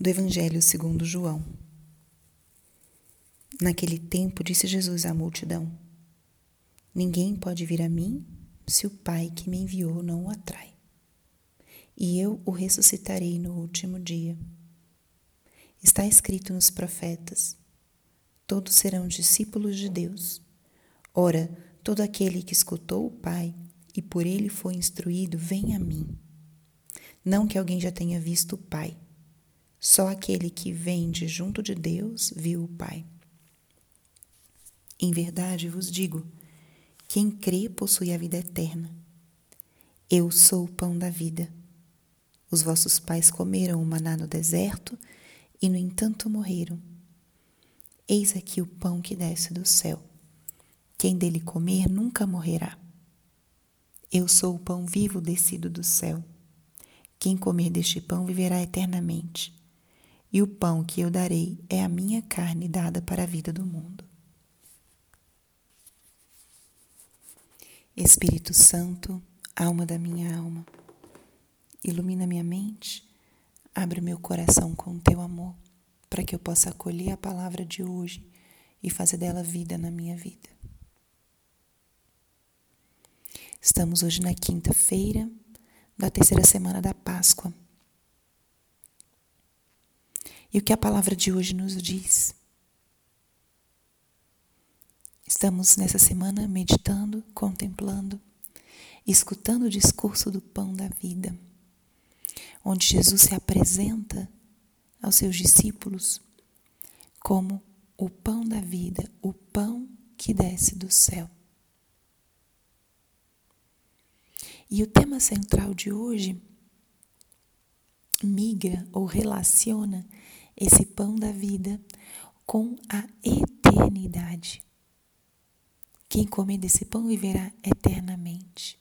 do Evangelho segundo João. Naquele tempo disse Jesus à multidão: Ninguém pode vir a mim se o Pai que me enviou não o atrai. E eu o ressuscitarei no último dia. Está escrito nos profetas: Todos serão discípulos de Deus. Ora, todo aquele que escutou o Pai e por ele foi instruído, vem a mim. Não que alguém já tenha visto o Pai só aquele que vem de junto de Deus viu o Pai. Em verdade vos digo: quem crê possui a vida eterna. Eu sou o pão da vida. Os vossos pais comeram o maná no deserto e, no entanto, morreram. Eis aqui o pão que desce do céu. Quem dele comer nunca morrerá. Eu sou o pão vivo descido do céu. Quem comer deste pão viverá eternamente e o pão que eu darei é a minha carne dada para a vida do mundo. Espírito Santo, alma da minha alma, ilumina minha mente, abre meu coração com teu amor, para que eu possa acolher a palavra de hoje e fazer dela vida na minha vida. Estamos hoje na quinta-feira da terceira semana da Páscoa. E o que a palavra de hoje nos diz? Estamos nessa semana meditando, contemplando, escutando o discurso do pão da vida, onde Jesus se apresenta aos seus discípulos como o pão da vida, o pão que desce do céu. E o tema central de hoje migra ou relaciona esse pão da vida com a eternidade. Quem comer desse pão viverá eternamente.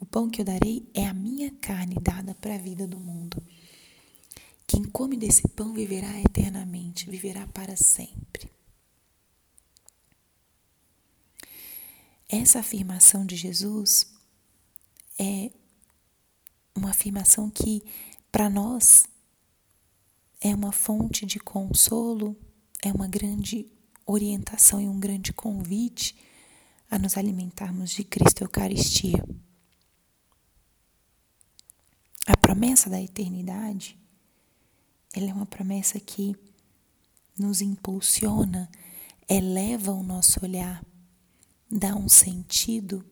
O pão que eu darei é a minha carne dada para a vida do mundo. Quem come desse pão viverá eternamente, viverá para sempre. Essa afirmação de Jesus é uma afirmação que, para nós, é uma fonte de consolo, é uma grande orientação e um grande convite a nos alimentarmos de Cristo Eucaristia. A promessa da eternidade, ela é uma promessa que nos impulsiona, eleva o nosso olhar, dá um sentido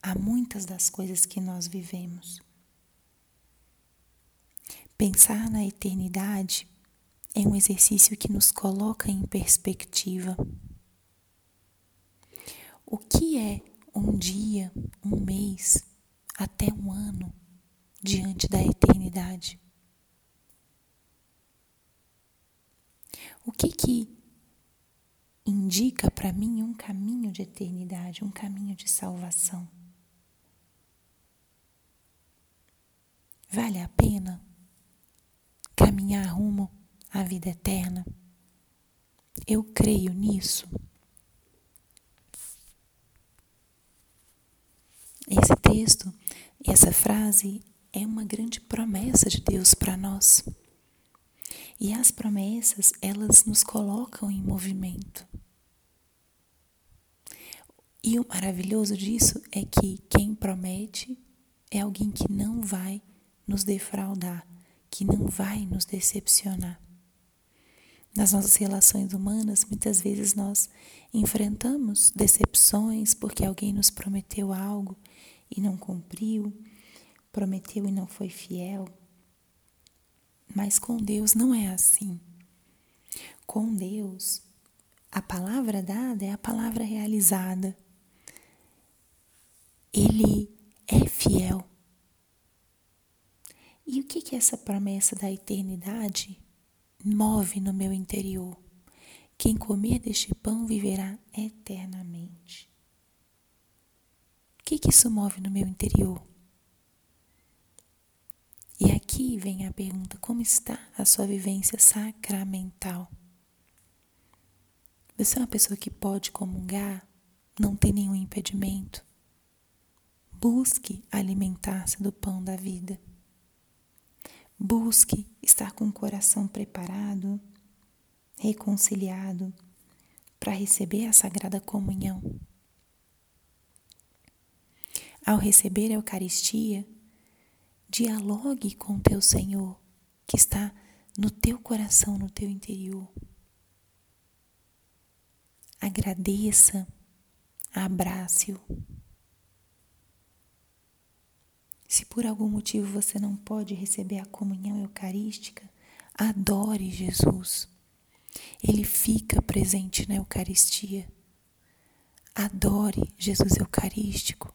a muitas das coisas que nós vivemos. Pensar na eternidade é um exercício que nos coloca em perspectiva. O que é um dia, um mês, até um ano diante da eternidade? O que que indica para mim um caminho de eternidade, um caminho de salvação? Vale a pena? Caminhar rumo à vida eterna? Eu creio nisso. Esse texto, essa frase é uma grande promessa de Deus para nós. E as promessas, elas nos colocam em movimento. E o maravilhoso disso é que quem promete é alguém que não vai nos defraudar, que não vai nos decepcionar. Nas nossas relações humanas, muitas vezes nós enfrentamos decepções porque alguém nos prometeu algo e não cumpriu, prometeu e não foi fiel. Mas com Deus não é assim. Com Deus, a palavra dada é a palavra realizada. Ele é fiel. E o que essa promessa da eternidade move no meu interior? Quem comer deste pão viverá eternamente. O que que isso move no meu interior? E aqui vem a pergunta: como está a sua vivência sacramental? Você é uma pessoa que pode comungar, não tem nenhum impedimento? Busque alimentar-se do pão da vida. Busque estar com o coração preparado, reconciliado para receber a Sagrada Comunhão. Ao receber a Eucaristia, dialogue com teu Senhor, que está no teu coração, no teu interior. Agradeça, abrace-o. Se por algum motivo você não pode receber a comunhão eucarística, adore Jesus. Ele fica presente na Eucaristia. Adore Jesus Eucarístico.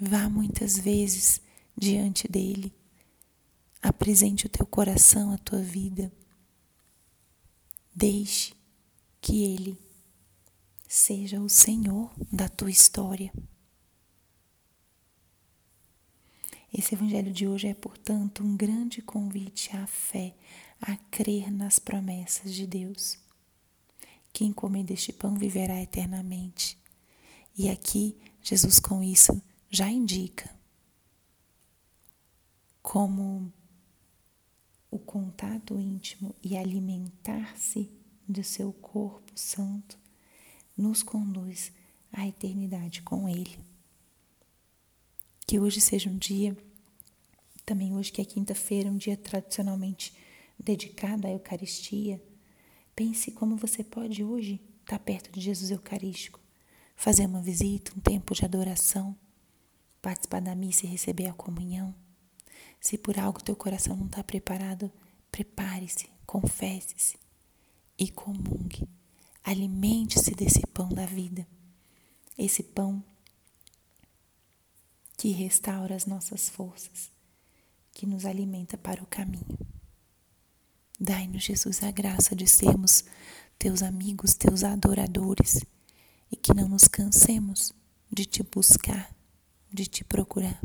Vá muitas vezes diante dele. Apresente o teu coração, a tua vida. Deixe que ele seja o Senhor da tua história. Esse evangelho de hoje é, portanto, um grande convite à fé, a crer nas promessas de Deus. Quem comer deste pão viverá eternamente. E aqui, Jesus, com isso, já indica como o contato íntimo e alimentar-se do seu corpo santo nos conduz à eternidade com Ele. Que hoje seja um dia, também hoje que é quinta-feira, um dia tradicionalmente dedicado à Eucaristia. Pense como você pode hoje estar perto de Jesus Eucarístico, fazer uma visita, um tempo de adoração, participar da missa e receber a comunhão. Se por algo teu coração não está preparado, prepare-se, confesse-se e comungue. Alimente-se desse pão da vida. Esse pão que restaura as nossas forças, que nos alimenta para o caminho. Dai-nos, Jesus, a graça de sermos teus amigos, teus adoradores e que não nos cansemos de te buscar, de te procurar,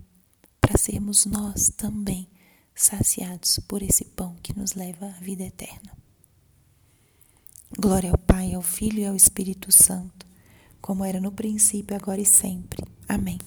para sermos nós também saciados por esse pão que nos leva à vida eterna. Glória ao Pai, ao Filho e ao Espírito Santo, como era no princípio, agora e sempre. Amém.